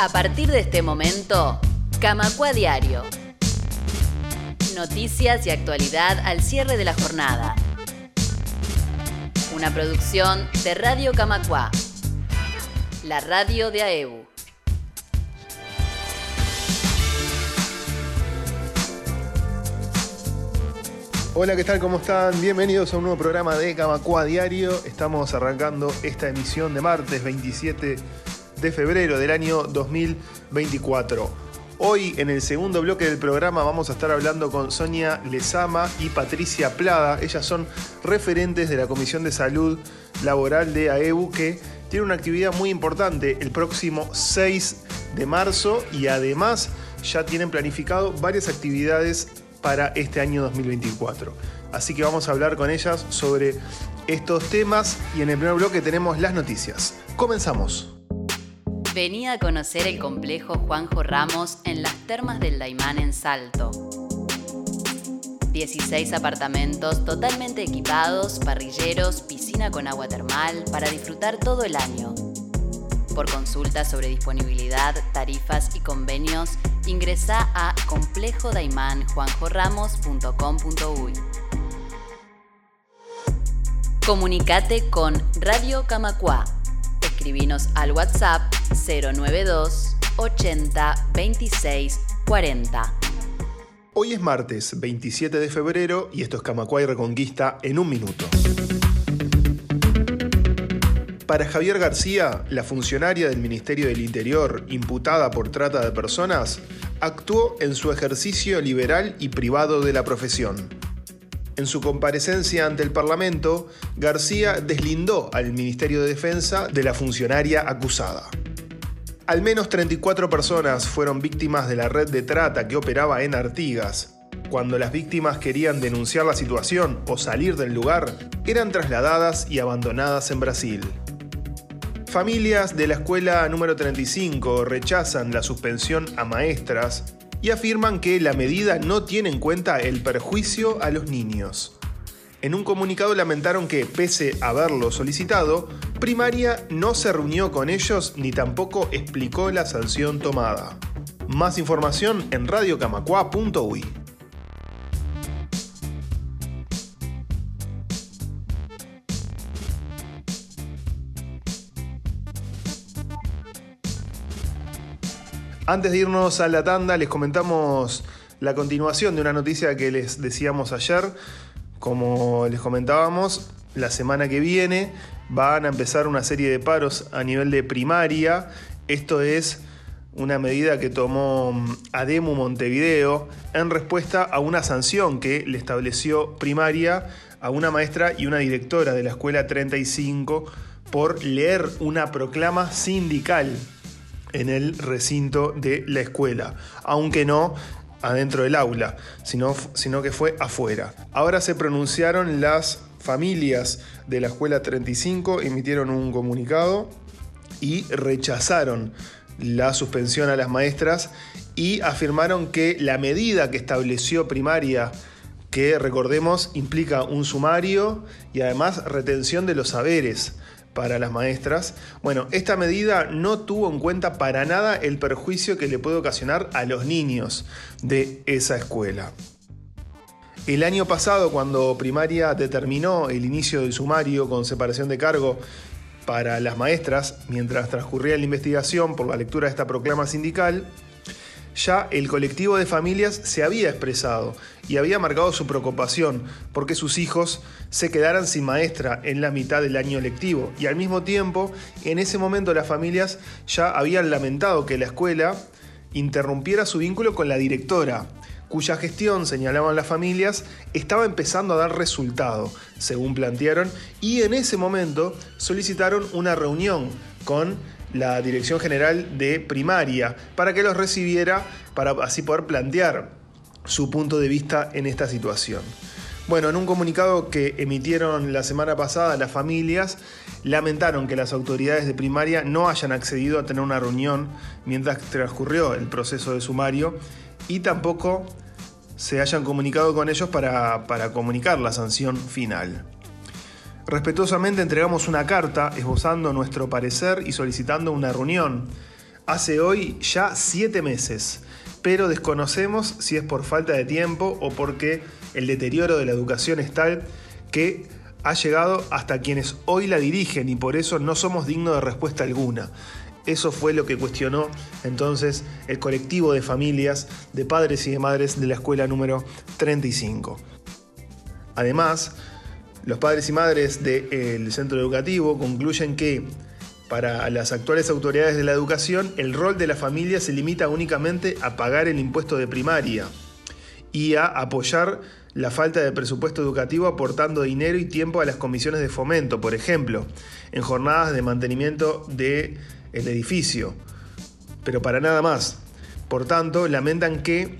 A partir de este momento, Camacua Diario. Noticias y actualidad al cierre de la jornada. Una producción de Radio Camacua, la radio de AEU. Hola, ¿qué tal? ¿Cómo están? Bienvenidos a un nuevo programa de Camacua Diario. Estamos arrancando esta emisión de martes 27 de febrero del año 2024. Hoy en el segundo bloque del programa vamos a estar hablando con Sonia Lezama y Patricia Plada. Ellas son referentes de la Comisión de Salud Laboral de AEU que tiene una actividad muy importante el próximo 6 de marzo y además ya tienen planificado varias actividades para este año 2024. Así que vamos a hablar con ellas sobre estos temas y en el primer bloque tenemos las noticias. Comenzamos. Venía a conocer el complejo Juanjo Ramos en las termas del Daimán en Salto. 16 apartamentos totalmente equipados, parrilleros, piscina con agua termal para disfrutar todo el año. Por consultas sobre disponibilidad, tarifas y convenios, ingresa a complejodaimanjuanjoramos.com.uy. Comunicate con Radio Camacua. Escribinos al WhatsApp 092 80 26 40. Hoy es martes 27 de febrero y esto es Camacua y Reconquista en un minuto. Para Javier García, la funcionaria del Ministerio del Interior imputada por trata de personas, actuó en su ejercicio liberal y privado de la profesión. En su comparecencia ante el Parlamento, García deslindó al Ministerio de Defensa de la funcionaria acusada. Al menos 34 personas fueron víctimas de la red de trata que operaba en Artigas. Cuando las víctimas querían denunciar la situación o salir del lugar, eran trasladadas y abandonadas en Brasil. Familias de la escuela número 35 rechazan la suspensión a maestras y afirman que la medida no tiene en cuenta el perjuicio a los niños. En un comunicado lamentaron que, pese a haberlo solicitado, Primaria no se reunió con ellos ni tampoco explicó la sanción tomada. Más información en radiocamacua.uy. Antes de irnos a la tanda, les comentamos la continuación de una noticia que les decíamos ayer. Como les comentábamos, la semana que viene van a empezar una serie de paros a nivel de primaria. Esto es una medida que tomó mm, ADEMU Montevideo en respuesta a una sanción que le estableció primaria a una maestra y una directora de la escuela 35 por leer una proclama sindical en el recinto de la escuela, aunque no adentro del aula, sino, sino que fue afuera. Ahora se pronunciaron las familias de la escuela 35, emitieron un comunicado y rechazaron la suspensión a las maestras y afirmaron que la medida que estableció primaria que recordemos implica un sumario y además retención de los saberes para las maestras. Bueno, esta medida no tuvo en cuenta para nada el perjuicio que le puede ocasionar a los niños de esa escuela. El año pasado, cuando primaria determinó el inicio del sumario con separación de cargo para las maestras, mientras transcurría la investigación por la lectura de esta proclama sindical, ya el colectivo de familias se había expresado y había marcado su preocupación porque sus hijos se quedaran sin maestra en la mitad del año lectivo. Y al mismo tiempo, en ese momento las familias ya habían lamentado que la escuela interrumpiera su vínculo con la directora, cuya gestión, señalaban las familias, estaba empezando a dar resultado, según plantearon, y en ese momento solicitaron una reunión con la Dirección General de Primaria para que los recibiera para así poder plantear su punto de vista en esta situación. Bueno, en un comunicado que emitieron la semana pasada las familias, lamentaron que las autoridades de primaria no hayan accedido a tener una reunión mientras transcurrió el proceso de sumario y tampoco se hayan comunicado con ellos para, para comunicar la sanción final. Respetuosamente entregamos una carta esbozando nuestro parecer y solicitando una reunión. hace hoy ya siete meses, pero desconocemos si es por falta de tiempo o porque el deterioro de la educación es tal que ha llegado hasta quienes hoy la dirigen y por eso no somos dignos de respuesta alguna. Eso fue lo que cuestionó entonces el colectivo de familias, de padres y de madres de la escuela número 35. Además, los padres y madres del centro educativo concluyen que para las actuales autoridades de la educación, el rol de la familia se limita únicamente a pagar el impuesto de primaria y a apoyar la falta de presupuesto educativo aportando dinero y tiempo a las comisiones de fomento, por ejemplo, en jornadas de mantenimiento del edificio, pero para nada más. Por tanto, lamentan que,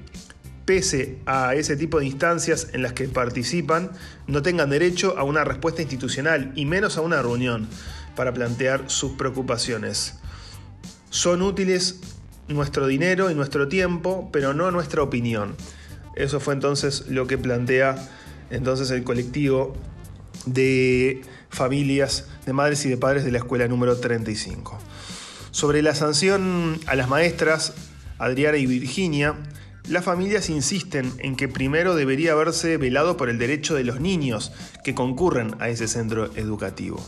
pese a ese tipo de instancias en las que participan, no tengan derecho a una respuesta institucional y menos a una reunión para plantear sus preocupaciones. Son útiles nuestro dinero y nuestro tiempo, pero no nuestra opinión. Eso fue entonces lo que plantea entonces el colectivo de familias, de madres y de padres de la escuela número 35. Sobre la sanción a las maestras, Adriana y Virginia, las familias insisten en que primero debería haberse velado por el derecho de los niños que concurren a ese centro educativo.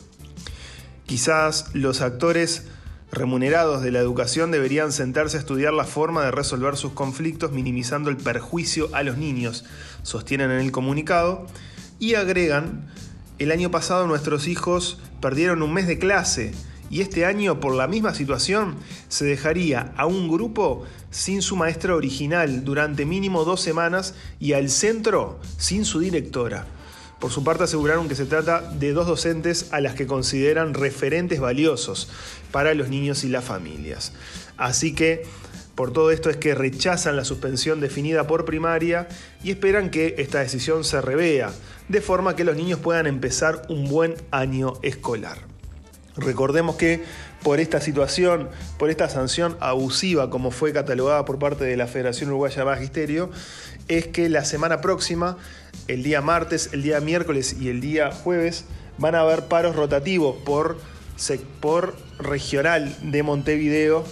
Quizás los actores remunerados de la educación deberían sentarse a estudiar la forma de resolver sus conflictos minimizando el perjuicio a los niños, sostienen en el comunicado, y agregan, el año pasado nuestros hijos perdieron un mes de clase y este año por la misma situación se dejaría a un grupo sin su maestra original durante mínimo dos semanas y al centro sin su directora. Por su parte aseguraron que se trata de dos docentes a las que consideran referentes valiosos para los niños y las familias. Así que por todo esto es que rechazan la suspensión definida por primaria y esperan que esta decisión se revea, de forma que los niños puedan empezar un buen año escolar. Recordemos que por esta situación, por esta sanción abusiva como fue catalogada por parte de la Federación Uruguaya de Magisterio, es que la semana próxima el día martes, el día miércoles y el día jueves van a haber paros rotativos por, por regional de Montevideo.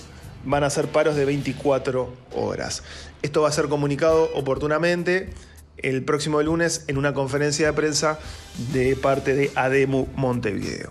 Van a ser paros de 24 horas. Esto va a ser comunicado oportunamente el próximo lunes en una conferencia de prensa de parte de ADEMU Montevideo.